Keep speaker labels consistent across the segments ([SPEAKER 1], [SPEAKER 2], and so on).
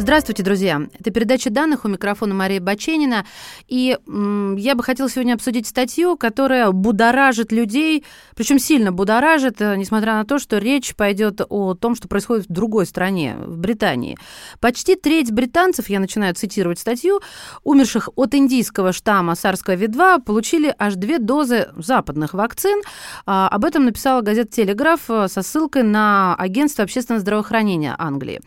[SPEAKER 1] Здравствуйте, друзья. Это передача данных у микрофона Мария Баченина. И м, я бы хотела сегодня обсудить статью, которая будоражит людей, причем сильно будоражит, э, несмотря на то, что речь пойдет о том, что происходит в другой стране, в Британии. Почти треть британцев, я начинаю цитировать статью, умерших от индийского штамма SARS-CoV-2, получили аж две дозы западных вакцин. А, об этом написала газета «Телеграф» э, со ссылкой на Агентство общественного здравоохранения Англии.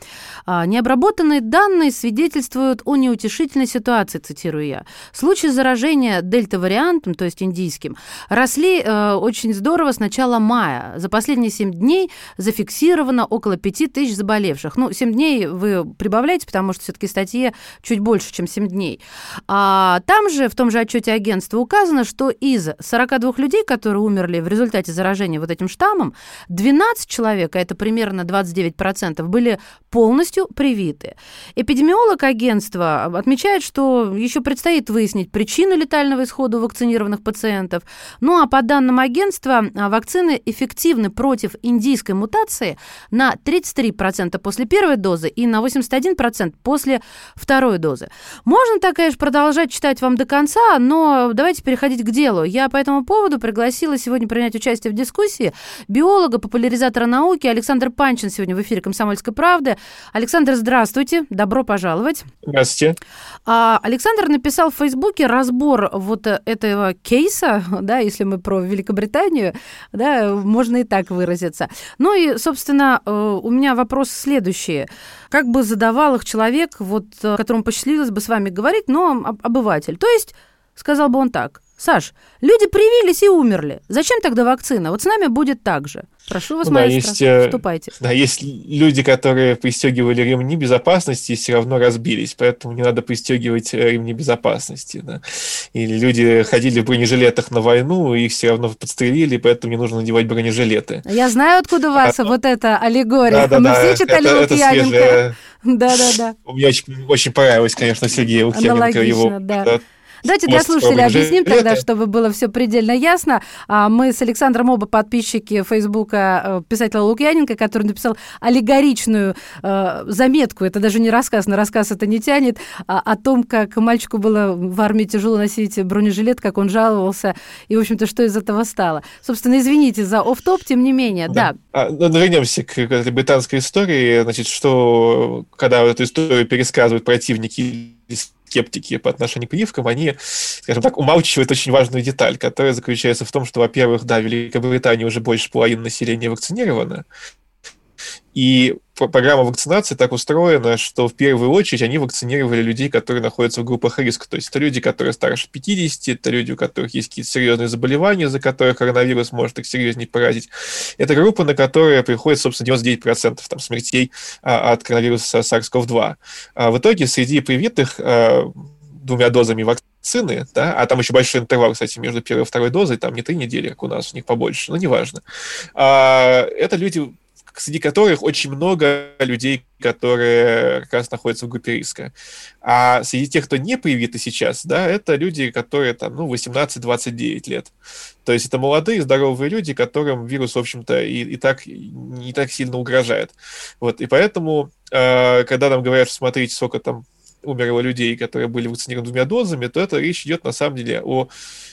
[SPEAKER 1] А, необработанные данные свидетельствуют о неутешительной ситуации, цитирую я. Случаи заражения дельта-вариантом, то есть индийским, росли э, очень здорово с начала мая. За последние 7 дней зафиксировано около 5 тысяч заболевших. Ну, 7 дней вы прибавляете, потому что все-таки статье чуть больше, чем 7 дней. А там же, в том же отчете агентства указано, что из 42 людей, которые умерли в результате заражения вот этим штаммом, 12 человек, а это примерно 29%, были полностью привиты. Эпидемиолог агентства отмечает, что еще предстоит выяснить причину летального исхода у вакцинированных пациентов. Ну а по данным агентства, вакцины эффективны против индийской мутации на 33% после первой дозы и на 81% после второй дозы. Можно так, конечно, продолжать читать вам до конца, но давайте переходить к делу. Я по этому поводу пригласила сегодня принять участие в дискуссии биолога, популяризатора науки Александр Панчин сегодня в эфире «Комсомольской правды». Александр, здравствуйте, добро пожаловать.
[SPEAKER 2] Здравствуйте.
[SPEAKER 1] А, Александр написал в Фейсбуке разбор вот этого кейса, да, если мы про Великобританию, да, можно и так выразиться. Ну и, собственно, э, у меня вопрос следующий. Как бы задавал их человек, вот, которому посчастливилось бы с вами говорить, но обыватель. То есть, сказал бы он так, Саш, люди привились и умерли. Зачем тогда вакцина? Вот с нами будет так же. Прошу вас,
[SPEAKER 2] да,
[SPEAKER 1] маэстро,
[SPEAKER 2] есть, э,
[SPEAKER 1] вступайте.
[SPEAKER 2] Да, есть люди, которые пристегивали ремни безопасности и все равно разбились, поэтому не надо пристегивать э, ремни безопасности. Да. Или люди ходили в бронежилетах на войну, и их все равно подстрелили, поэтому не нужно надевать бронежилеты.
[SPEAKER 1] Я знаю, откуда у вас а, вот эта аллегория.
[SPEAKER 2] Да, да,
[SPEAKER 1] Мы
[SPEAKER 2] да,
[SPEAKER 1] все читали
[SPEAKER 2] это. Это
[SPEAKER 1] да, да, да.
[SPEAKER 2] Мне очень, очень понравилось, конечно, Сергею Лукьяненко. Его,
[SPEAKER 1] да. Давайте для слушателей объясним тогда, чтобы было все предельно ясно. А, мы с Александром оба подписчики Фейсбука э, писателя Лукьяненко, который написал аллегоричную э, заметку, это даже не рассказ, на рассказ это не тянет, а, о том, как мальчику было в армии тяжело носить бронежилет, как он жаловался, и, в общем-то, что из этого стало. Собственно, извините за оф-топ, тем не менее, да.
[SPEAKER 2] да. А, ну, вернемся к этой британской истории. Значит, что когда эту историю пересказывают противники скептики по отношению к прививкам, они, скажем так, умалчивают очень важную деталь, которая заключается в том, что, во-первых, да, в Великобритании уже больше половины населения вакцинировано, и программа вакцинации так устроена, что в первую очередь они вакцинировали людей, которые находятся в группах риска. То есть это люди, которые старше 50, это люди, у которых есть какие-то серьезные заболевания, за которых коронавирус может их серьезнее поразить. Это группа, на которую приходит, собственно, 99% там, смертей а, от коронавируса SARS-CoV-2. А в итоге среди привитых а, двумя дозами вакцины, да, а там еще большой интервал, кстати, между первой и второй дозой, там не три недели, как у нас, у них побольше, но неважно. А, это люди среди которых очень много людей, которые как раз находятся в группе риска. А среди тех, кто не привиты сейчас, да, это люди, которые там, ну, 18-29 лет. То есть это молодые, здоровые люди, которым вирус, в общем-то, и, и так не так сильно угрожает. Вот, и поэтому, э, когда нам говорят, что смотрите, сколько там умерло людей, которые были вакцинированы двумя дозами, то это речь идет на самом деле о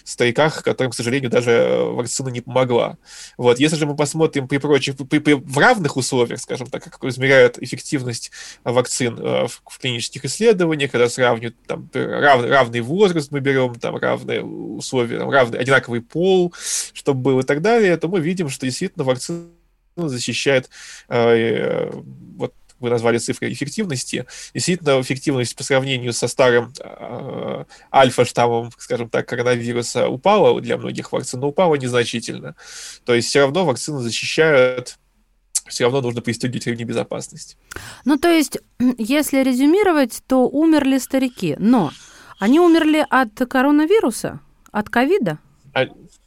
[SPEAKER 2] стариках, которым, к сожалению, даже э, вакцина не помогла. Вот. Если же мы посмотрим при прочих, при, при, в равных условиях, скажем так, как измеряют эффективность вакцин э, в, в клинических исследованиях, когда сравнивают там, рав, равный возраст мы берем, там, равные условия, там, равный, одинаковый пол, чтобы был и так далее, то мы видим, что действительно вакцина защищает э, э, вот вы назвали цифры эффективности, действительно эффективность по сравнению со старым э, альфа-штаммом, скажем так, коронавируса упала для многих вакцин, но упала незначительно. То есть все равно вакцины защищают все равно нужно пристегивать ремни безопасности.
[SPEAKER 1] Ну, то есть, если резюмировать, то умерли старики, но Они умерли от коронавируса? От ковида?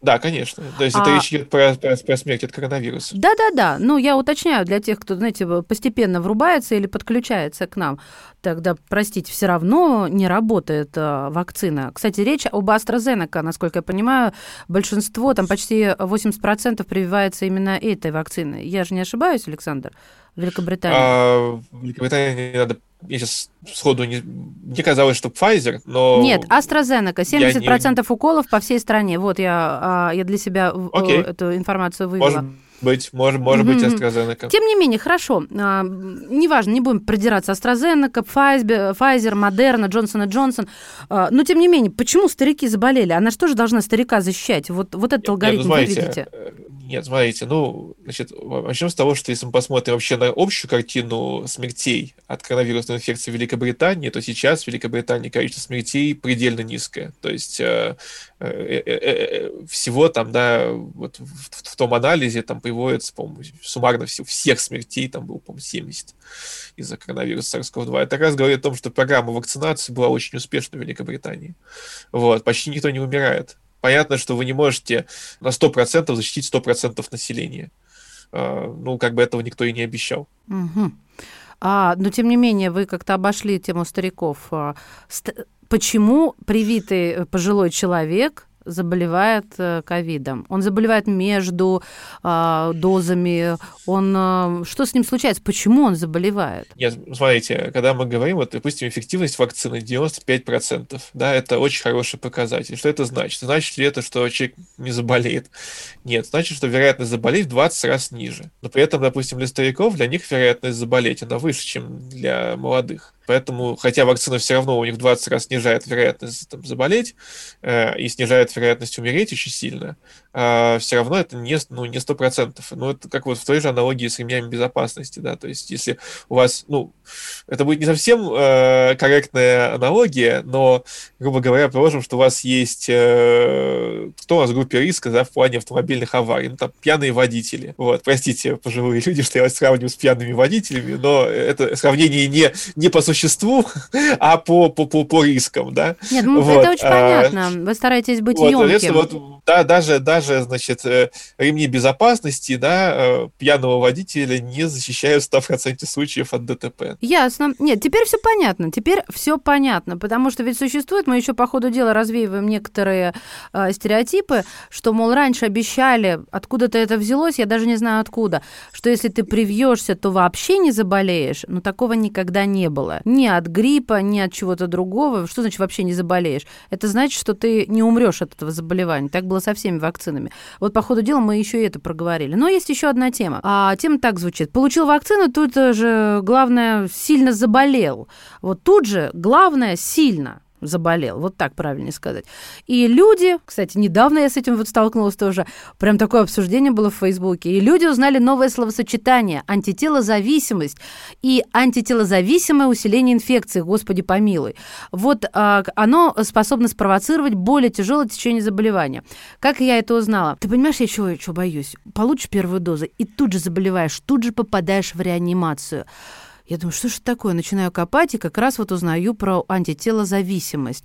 [SPEAKER 2] А, да, конечно. То есть а... это речь идет про, про, про смерть от коронавируса.
[SPEAKER 1] Да-да-да. Ну, я уточняю для тех, кто, знаете, постепенно врубается или подключается к нам. Тогда, простите, все равно не работает э, вакцина. Кстати, речь об AstraZeneca, насколько я понимаю, большинство, там почти 80% прививается именно этой вакциной. Я же не ошибаюсь, Александр? В Великобритании.
[SPEAKER 2] А, в Великобритании надо я сейчас сходу не... Мне казалось, что Pfizer, но...
[SPEAKER 1] Нет, AstraZeneca. 70% не... уколов по всей стране. Вот я, а, я для себя okay. эту информацию вывела.
[SPEAKER 2] Может быть, может, может быть AstraZeneca.
[SPEAKER 1] Тем не менее, хорошо. А, неважно, не будем продираться. AstraZeneca, Pfizer, Pfizer Moderna, Johnson Johnson. А, но, тем не менее, почему старики заболели? Она что же должна старика защищать? Вот, вот этот алгоритм Нет, ну, смотрите, вы видите? Э,
[SPEAKER 2] нет, смотрите, ну, значит, начнем с того, что если мы посмотрим вообще на общую картину смертей от коронавирусной инфекции в Великобритании, то сейчас в Великобритании количество смертей предельно низкое. То есть э, э, э, э всего там, да, вот в, в том анализе там приводится, по-моему, суммарно всех, всех смертей там было, по-моему, 70 из-за коронавируса SARS-CoV-2. Это как раз говорит о том, что программа вакцинации была очень успешна в Великобритании. Вот, почти никто не умирает понятно, что вы не можете на 100% защитить 100% населения. А, ну, как бы этого никто и не обещал.
[SPEAKER 1] Угу. А, но, тем не менее, вы как-то обошли тему стариков. А, почему привитый пожилой человек заболевает э, ковидом. Он заболевает между э, дозами. Он э, что с ним случается? Почему он заболевает?
[SPEAKER 2] Нет, смотрите, когда мы говорим, вот, допустим, эффективность вакцины 95%, да, это очень хороший показатель. Что это значит? Значит ли это, что человек не заболеет? Нет, значит, что вероятность заболеть в 20 раз ниже. Но при этом, допустим, для стариков, для них вероятность заболеть, она выше, чем для молодых. Поэтому, хотя вакцина все равно у них в 20 раз снижает вероятность там, заболеть э, и снижает вероятность умереть очень сильно, э, все равно это не, ну, не 100%. Ну, это как вот в той же аналогии с ремнями безопасности, да, то есть если у вас, ну, это будет не совсем э, корректная аналогия, но, грубо говоря, положим, что у вас есть, э, кто у вас в группе риска, да, в плане автомобильных аварий, ну, там, пьяные водители. Вот, простите, пожилые люди, что я вас сравниваю с пьяными водителями, но это сравнение не, не по существу а по, по, по, по рискам, да.
[SPEAKER 1] Нет, ну, вот. это очень а, понятно. Вы стараетесь быть вот, емким.
[SPEAKER 2] Вот, да, даже, даже, значит, э, ремни безопасности, да, э, пьяного водителя не защищают в 100% случаев от ДТП.
[SPEAKER 1] Ясно. Нет, теперь все понятно. Теперь все понятно, потому что ведь существует, мы еще по ходу дела развеиваем некоторые э, стереотипы, что, мол, раньше обещали, откуда-то это взялось, я даже не знаю откуда, что если ты привьешься, то вообще не заболеешь, но такого никогда не было ни от гриппа, ни от чего-то другого. Что значит вообще не заболеешь? Это значит, что ты не умрешь от этого заболевания. Так было со всеми вакцинами. Вот по ходу дела мы еще и это проговорили. Но есть еще одна тема. А тема так звучит. Получил вакцину, тут же главное сильно заболел. Вот тут же главное сильно заболел, вот так правильнее сказать. И люди, кстати, недавно я с этим вот столкнулась тоже, прям такое обсуждение было в Фейсбуке, и люди узнали новое словосочетание антителозависимость и антителозависимое усиление инфекции, господи помилуй. Вот а, оно способно спровоцировать более тяжелое течение заболевания. Как я это узнала? Ты понимаешь, я чего, чего боюсь? Получишь первую дозу и тут же заболеваешь, тут же попадаешь в реанимацию. Я думаю, что же такое? Начинаю копать и как раз вот узнаю про антителозависимость.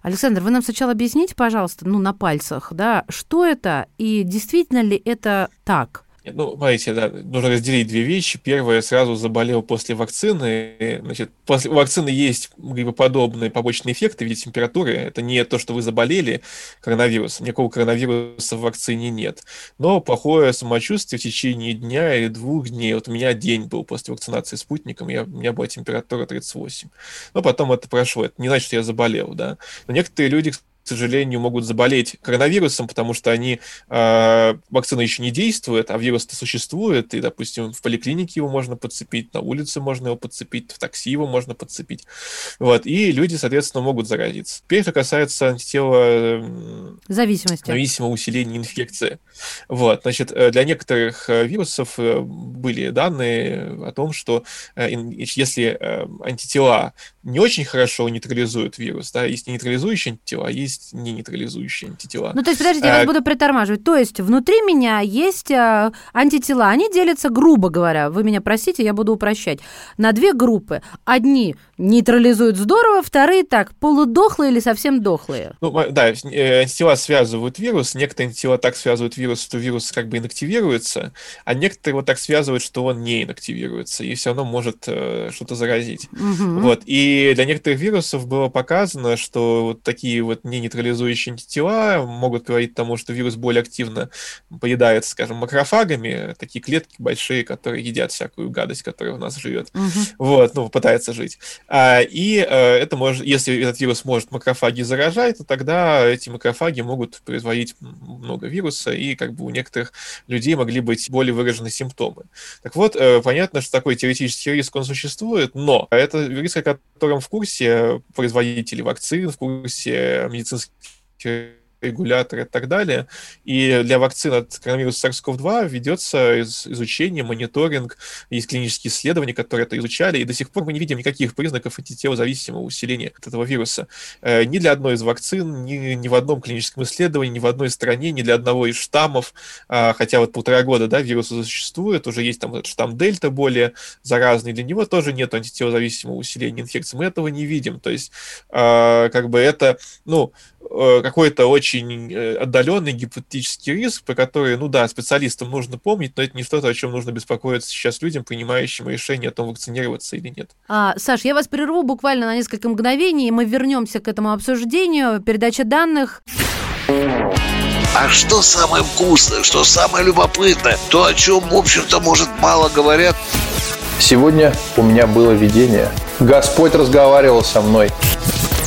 [SPEAKER 1] Александр, вы нам сначала объясните, пожалуйста, ну, на пальцах, да, что это и действительно ли это так?
[SPEAKER 2] Ну, смотрите, да, нужно разделить две вещи. Первое, сразу заболел после вакцины. Значит, после вакцины есть гриппоподобные побочные эффекты в виде температуры. Это не то, что вы заболели коронавирусом. Никакого коронавируса в вакцине нет. Но плохое самочувствие в течение дня или двух дней. Вот у меня день был после вакцинации спутником, я, у меня была температура 38. Но потом это прошло. Это не значит, что я заболел, да. Но некоторые люди, к сожалению, могут заболеть коронавирусом, потому что они, э, вакцина еще не действует, а вирус-то существует, и, допустим, в поликлинике его можно подцепить, на улице можно его подцепить, в такси его можно подцепить. Вот, и люди, соответственно, могут заразиться. Теперь, что касается антитела...
[SPEAKER 1] Зависимости.
[SPEAKER 2] Зависимого усиления инфекции. Вот, значит, э, для некоторых э, вирусов э, были данные о том, что если антитела не очень хорошо нейтрализуют вирус, да, есть нейтрализующие антитела, а есть есть не нейтрализующие антитела.
[SPEAKER 1] Ну, то есть, подождите, я вас буду притормаживать. То есть, внутри меня есть антитела, они делятся, грубо говоря, вы меня простите, я буду упрощать, на две группы. Одни нейтрализуют здорово, вторые так, полудохлые или совсем дохлые.
[SPEAKER 2] Ну, да, антитела связывают вирус, некоторые антитела так связывают вирус, что вирус как бы инактивируется, а некоторые вот так связывают, что он не инактивируется и все равно может э, что-то заразить. Угу. Вот. И для некоторых вирусов было показано, что вот такие вот не нейтрализующие антитела могут говорить тому, что вирус более активно поедается, скажем, макрофагами, такие клетки большие, которые едят всякую гадость, которая у нас живет. Угу. Вот, ну, пытается жить. А, и э, это может, если этот вирус может макрофаги заражать, то тогда эти макрофаги могут производить много вируса, и как бы у некоторых людей могли быть более выражены симптомы. Так вот, э, понятно, что такой теоретический риск, он существует, но это риск, о котором в курсе производители вакцин, в курсе textos que регуляторы и так далее. И для вакцин от коронавируса SARS-CoV-2 ведется из, изучение, мониторинг, есть клинические исследования, которые это изучали, и до сих пор мы не видим никаких признаков антителозависимого усиления от этого вируса. Э, ни для одной из вакцин, ни, ни в одном клиническом исследовании, ни в одной стране, ни для одного из штаммов, э, хотя вот полтора года, да, вирус существует, уже есть там штамм Дельта более заразный, для него тоже нет антителозависимого усиления инфекции, мы этого не видим, то есть э, как бы это, ну, Э, какой-то очень э, отдаленный гипотетический риск, про который, ну да, специалистам нужно помнить, но это не что-то, о чем нужно беспокоиться сейчас людям, принимающим решение о том, вакцинироваться или нет.
[SPEAKER 1] А, Саш, я вас прерву буквально на несколько мгновений, и мы вернемся к этому обсуждению. Передача данных.
[SPEAKER 3] А что самое вкусное, что самое любопытное, то, о чем, в общем-то, может, мало говорят?
[SPEAKER 4] Сегодня у меня было видение. Господь разговаривал со мной.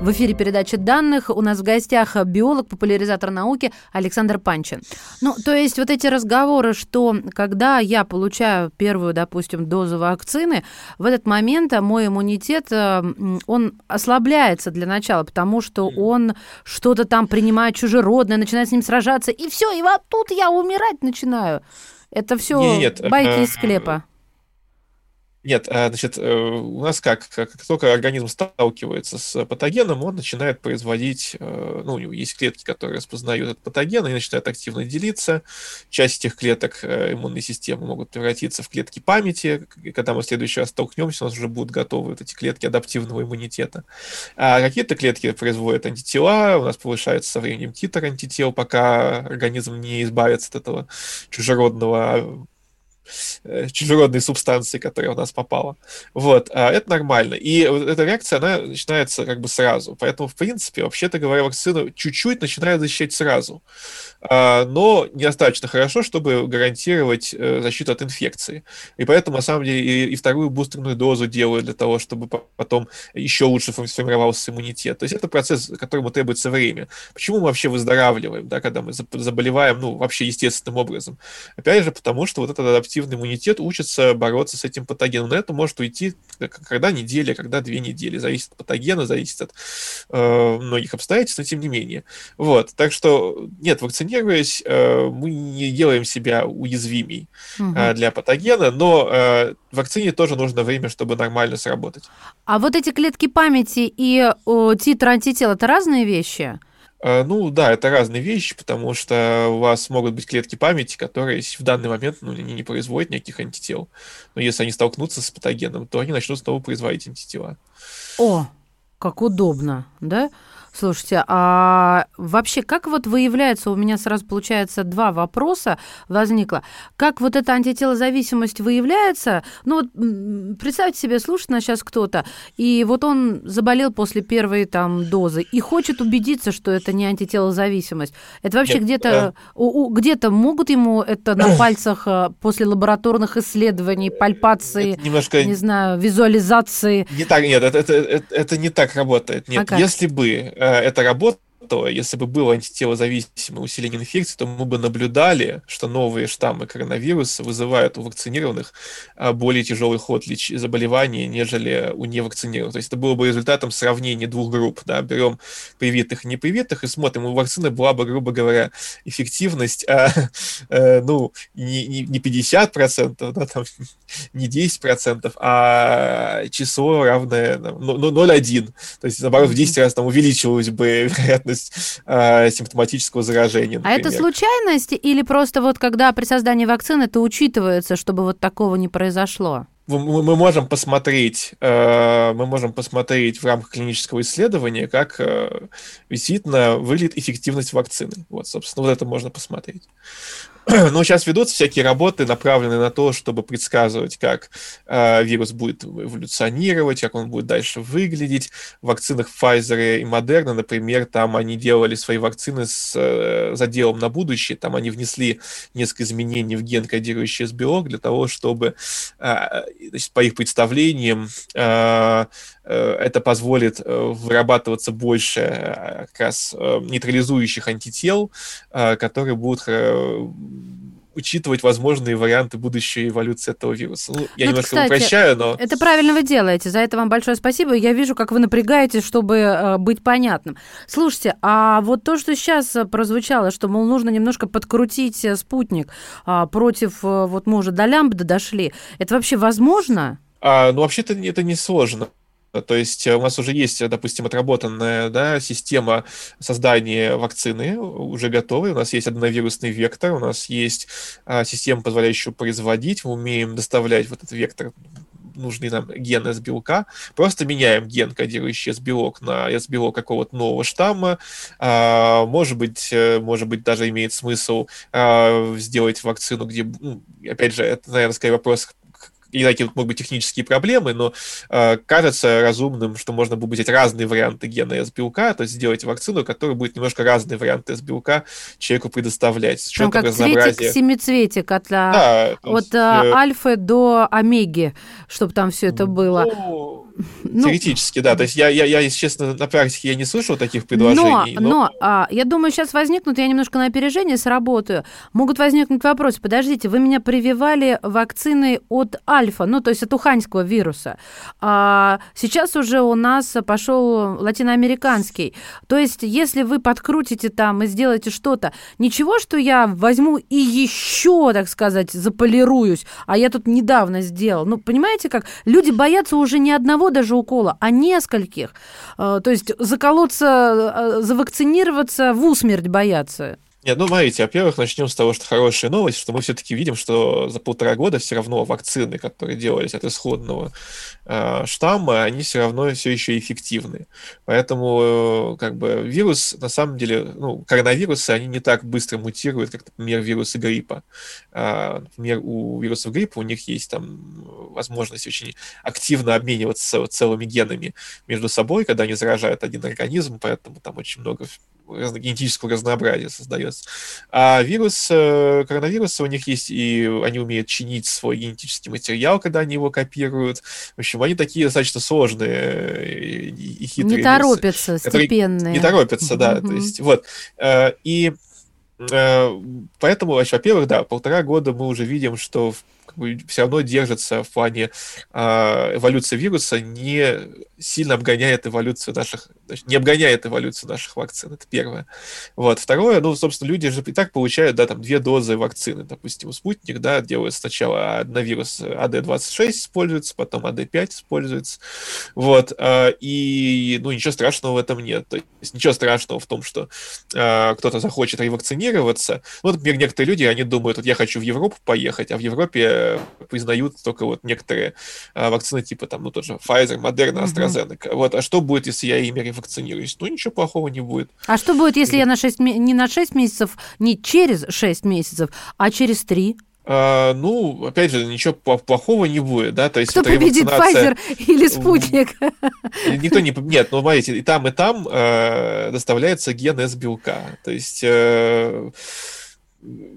[SPEAKER 1] В эфире передача данных. У нас в гостях биолог, популяризатор науки Александр Панчин. Ну, то есть вот эти разговоры, что когда я получаю первую, допустим, дозу вакцины, в этот момент мой иммунитет, э, он ослабляется для начала, потому что он что-то там принимает чужеродное, начинает с ним сражаться, и все, и вот тут я умирать начинаю. Это все байки из склепа.
[SPEAKER 2] Нет, а, значит, э, у нас как, как только организм сталкивается с патогеном, он начинает производить, э, ну, у него есть клетки, которые распознают этот патоген, и начинают активно делиться. Часть этих клеток э, иммунной системы могут превратиться в клетки памяти, когда мы в следующий раз столкнемся, у нас уже будут готовы вот эти клетки адаптивного иммунитета. А какие-то клетки производят антитела, у нас повышается со временем титр антител, пока организм не избавится от этого чужеродного Э, чужеродной субстанции, которая у нас попала. Вот, а это нормально. И вот эта реакция, она начинается как бы сразу. Поэтому, в принципе, вообще-то говоря, вакцину чуть-чуть начинает защищать сразу. А, но недостаточно хорошо, чтобы гарантировать э, защиту от инфекции. И поэтому, на самом деле, и, и вторую бустерную дозу делают для того, чтобы потом еще лучше сформировался иммунитет. То есть это процесс, которому требуется время. Почему мы вообще выздоравливаем, да, когда мы заболеваем, ну, вообще естественным образом? Опять же, потому что вот этот адаптивный иммунитет учится бороться с этим патогеном. На это может уйти когда неделя, когда две недели. Зависит от патогена, зависит от э, многих обстоятельств, но тем не менее. Вот. Так что, нет, вакцинируясь, э, мы не делаем себя уязвимей угу. для патогена, но э, вакцине тоже нужно время, чтобы нормально сработать.
[SPEAKER 1] А вот эти клетки памяти и титр антител – это разные вещи?
[SPEAKER 2] Ну да, это разные вещи, потому что у вас могут быть клетки памяти, которые в данный момент ну, не, не производят никаких антител. Но если они столкнутся с патогеном, то они начнут снова производить антитела.
[SPEAKER 1] О, как удобно, да? Слушайте, а вообще как вот выявляется, у меня сразу получается два вопроса возникло. Как вот эта антителозависимость выявляется? Ну вот представьте себе, слушает нас сейчас кто-то, и вот он заболел после первой там дозы и хочет убедиться, что это не антителозависимость. Это вообще где-то э... где-то могут ему это на пальцах э, после лабораторных исследований, пальпации, это немножко... не знаю, визуализации?
[SPEAKER 2] Не так, нет, это, это, это, это не так работает. Нет, а если бы Э, эта работа то если бы было антителозависимое усиление инфекции, то мы бы наблюдали, что новые штаммы коронавируса вызывают у вакцинированных а, более тяжелый ход заболевания, нежели у невакцинированных. То есть это было бы результатом сравнения двух групп. Да? Берем привитых и непривитых и смотрим, у вакцины была бы, грубо говоря, эффективность а, а, ну, не, не, не 50%, да, там, не 10%, а число равное ну, 0,1. То есть, наоборот, в 10 раз там увеличилась бы вероятность вероятность э, симптоматического заражения.
[SPEAKER 1] Например. А это случайность или просто вот когда при создании вакцины это учитывается, чтобы вот такого не произошло?
[SPEAKER 2] мы можем посмотреть, э, мы можем посмотреть в рамках клинического исследования, как э, действительно выглядит эффективность вакцины. Вот, собственно, вот это можно посмотреть. Но сейчас ведутся всякие работы, направленные на то, чтобы предсказывать, как э, вирус будет эволюционировать, как он будет дальше выглядеть. В вакцинах Pfizer и Moderna, например, там они делали свои вакцины с э, заделом на будущее, там они внесли несколько изменений в ген, кодирующий СБО, для того, чтобы, э, значит, по их представлениям, э, э, это позволит э, вырабатываться больше э, как раз нейтрализующих антител, которые будут учитывать возможные варианты будущей эволюции этого вируса. Ну, я ну, немножко кстати, упрощаю, но...
[SPEAKER 1] Это правильно вы делаете. За это вам большое спасибо. Я вижу, как вы напрягаетесь, чтобы э, быть понятным. Слушайте, а вот то, что сейчас прозвучало, что, мол, нужно немножко подкрутить э, спутник э, против, э, вот мы уже до лямбда дошли, это вообще возможно?
[SPEAKER 2] А, ну, вообще-то это не сложно. То есть э, у нас уже есть, допустим, отработанная да, система создания вакцины, уже готовая. У нас есть аденовирусный вектор, у нас есть а, система, позволяющая производить. Мы умеем доставлять вот этот вектор нужный нам ген S-белка, просто меняем ген, кодирующий S-белок на S-белок какого-то нового штамма. А, может быть, э, может быть, даже имеет смысл а, сделать вакцину, где, ну, опять же, это, наверное, скорее вопрос и такие могут быть технические проблемы, но э, кажется разумным, что можно будет взять разные варианты гена S-белка, то есть сделать вакцину, которая будет немножко разные варианты S-белка человеку предоставлять. С
[SPEAKER 1] ну, как разнообразия. цветик-семицветик от, да, от есть, э... альфы до омеги, чтобы там все это было. Ну,
[SPEAKER 2] ну, Теоретически, да. То есть я, я, я, если честно, на практике я не слышал таких предложений.
[SPEAKER 1] Но, но... но а, я думаю, сейчас возникнут, я немножко на опережение сработаю, могут возникнуть вопросы. Подождите, вы меня прививали вакцины от альфа, ну, то есть от уханьского вируса. А сейчас уже у нас пошел латиноамериканский. То есть если вы подкрутите там и сделаете что-то, ничего, что я возьму и еще, так сказать, заполируюсь, а я тут недавно сделал. Ну, понимаете как? Люди боятся уже не одного даже укола, а нескольких. Э, то есть заколоться, э, завакцинироваться, в усмерть бояться.
[SPEAKER 2] Нет, ну, смотрите, во-первых, начнем с того, что хорошая новость, что мы все-таки видим, что за полтора года все равно вакцины, которые делались от исходного э, штамма, они все равно все еще эффективны. Поэтому, э, как бы, вирус, на самом деле, ну, коронавирусы, они не так быстро мутируют, как, например, вирусы гриппа. Э, например, у вирусов гриппа у них есть там возможность очень активно обмениваться целыми генами между собой, когда они заражают один организм, поэтому там очень много генетического разнообразия создается. А вирус, э, коронавируса у них есть, и они умеют чинить свой генетический материал, когда они его копируют. В общем, они такие достаточно сложные и хитрые.
[SPEAKER 1] Не торопятся, вирусы, степенные.
[SPEAKER 2] Не торопятся, да. То есть, вот. Э, и э, поэтому, во-первых, да, полтора года мы уже видим, что как бы все равно держится в плане э, эволюции вируса, не сильно обгоняет эволюцию наших, не обгоняет эволюцию наших вакцин, это первое. Вот. Второе, ну, собственно, люди же и так получают, да, там, две дозы вакцины, допустим, у спутник, да, делают сначала одновирус АД-26 используется, потом АД-5 используется, вот, э, и, ну, ничего страшного в этом нет, то есть ничего страшного в том, что э, кто-то захочет ревакцинироваться, ну, например, некоторые люди, они думают, вот я хочу в Европу поехать, а в Европе которые признают только вот некоторые а, вакцины типа там, ну, тот же Pfizer, Moderna, AstraZeneca. Вот, а что будет, если я ими ревакцинируюсь? Ну, ничего плохого не будет.
[SPEAKER 1] А что будет, если я на 6, не на 6 месяцев, не через 6 месяцев, а через 3?
[SPEAKER 2] А, ну, опять же, ничего плохого не будет, да, то есть
[SPEAKER 1] Кто победит, Pfizer или Спутник?
[SPEAKER 2] Никто не... Нет, ну, смотрите, и там, и там э, доставляется ген S-белка, то есть э,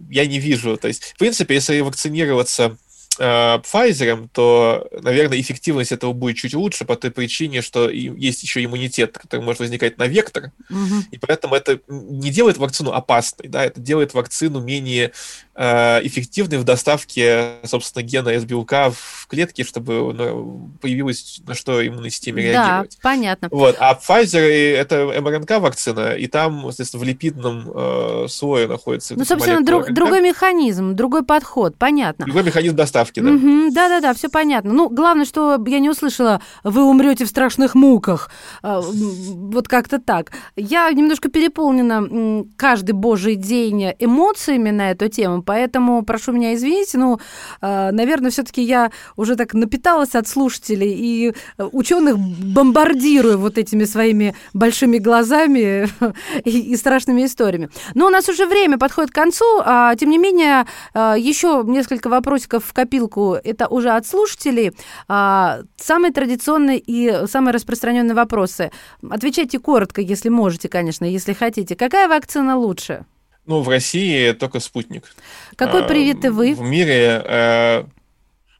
[SPEAKER 2] я не вижу, то есть, в принципе, если вакцинироваться э, Pfizer, то, наверное, эффективность этого будет чуть лучше по той причине, что есть еще иммунитет, который может возникать на вектор, угу. и поэтому это не делает вакцину опасной, да, это делает вакцину менее э, эффективной в доставке, собственно, гена S-белка в клетке, чтобы ну, появилось на что иммунной системе реагировать.
[SPEAKER 1] Да, понятно.
[SPEAKER 2] Вот, а Pfizer это МРНК-вакцина, и там, соответственно, в липидном э, слое находится...
[SPEAKER 1] Ну, собственно, друг, другой механизм, другой подход, понятно.
[SPEAKER 2] Другой механизм доставки
[SPEAKER 1] ставки, да. Угу, да-да-да, все понятно. Ну, главное, что я не услышала, вы умрете в страшных муках. А, вот как-то так. Я немножко переполнена каждый божий день эмоциями на эту тему, поэтому прошу меня извинить, ну, а, наверное, все-таки я уже так напиталась от слушателей и ученых бомбардирую вот этими своими большими глазами и, и страшными историями. Но у нас уже время подходит к концу, а, тем не менее, а, еще несколько вопросиков в копилку, это уже от слушателей. А, самые традиционные и самые распространенные вопросы. Отвечайте коротко, если можете, конечно, если хотите. Какая вакцина лучше?
[SPEAKER 2] Ну, в России только спутник.
[SPEAKER 1] Какой привет и вы?
[SPEAKER 2] В мире э,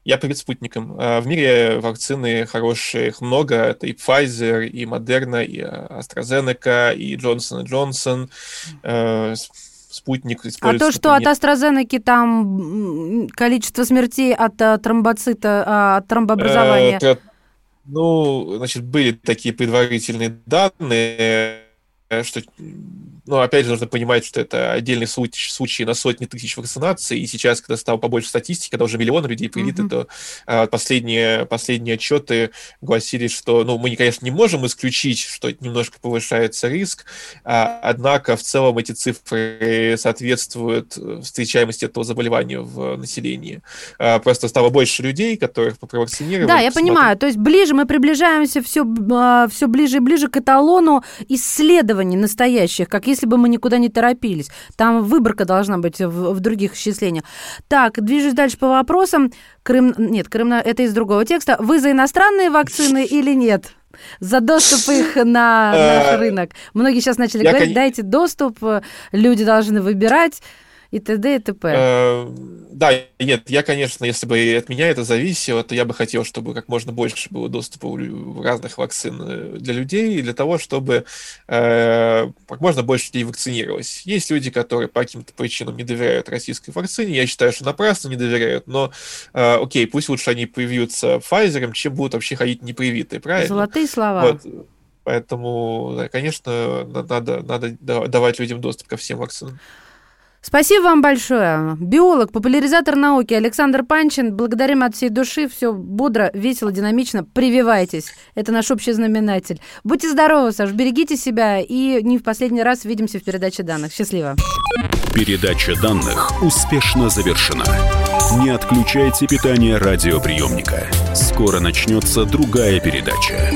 [SPEAKER 2] я привет спутникам. В мире вакцины хорошие, их много. Это и Pfizer, и Moderna, и AstraZeneca, и Johnson Johnson. Э, спутник.
[SPEAKER 1] А то, что от AstraZeneca там количество смертей от э, тромбоцита, а, от тромбообразования? Э,
[SPEAKER 2] ну, значит, были такие предварительные данные, что но опять же нужно понимать, что это отдельный случай, случай на сотни тысяч вакцинаций, и сейчас, когда стало побольше статистики, когда уже миллионы людей привиты, mm-hmm. то а, последние, последние отчеты гласили, что, ну, мы, конечно, не можем исключить, что немножко повышается риск, а, однако в целом эти цифры соответствуют встречаемости этого заболевания в населении. А, просто стало больше людей, которых провакцинировали.
[SPEAKER 1] Да, я смотрим. понимаю, то есть ближе мы приближаемся все, а, все ближе и ближе к эталону исследований настоящих, как если бы мы никуда не торопились. Там выборка должна быть в, в других исчислениях. Так, движусь дальше по вопросам. Крым... Нет, Крым это из другого текста. Вы за иностранные вакцины или нет? За доступ их на наш э, рынок. Многие сейчас начали говорить, дайте доступ, люди должны выбирать и т.д. и т.п.
[SPEAKER 2] Э, да, нет, я, конечно, если бы от меня это зависело, то я бы хотел, чтобы как можно больше было доступа у разных вакцин э, для людей, для того, чтобы э, как можно больше людей вакцинировалось. Есть люди, которые по каким-то причинам не доверяют российской вакцине, я считаю, что напрасно не доверяют, но э, окей, пусть лучше они привьются Pfizer, чем будут вообще ходить непривитые, правильно?
[SPEAKER 1] Золотые слова.
[SPEAKER 2] Вот. Поэтому, конечно, надо, надо давать людям доступ ко всем вакцинам.
[SPEAKER 1] Спасибо вам большое. Биолог, популяризатор науки Александр Панчин. Благодарим от всей души. Все бодро, весело, динамично. Прививайтесь. Это наш общий знаменатель. Будьте здоровы, Саш, берегите себя. И не в последний раз увидимся в передаче данных. Счастливо.
[SPEAKER 5] Передача данных успешно завершена. Не отключайте питание радиоприемника. Скоро начнется другая передача.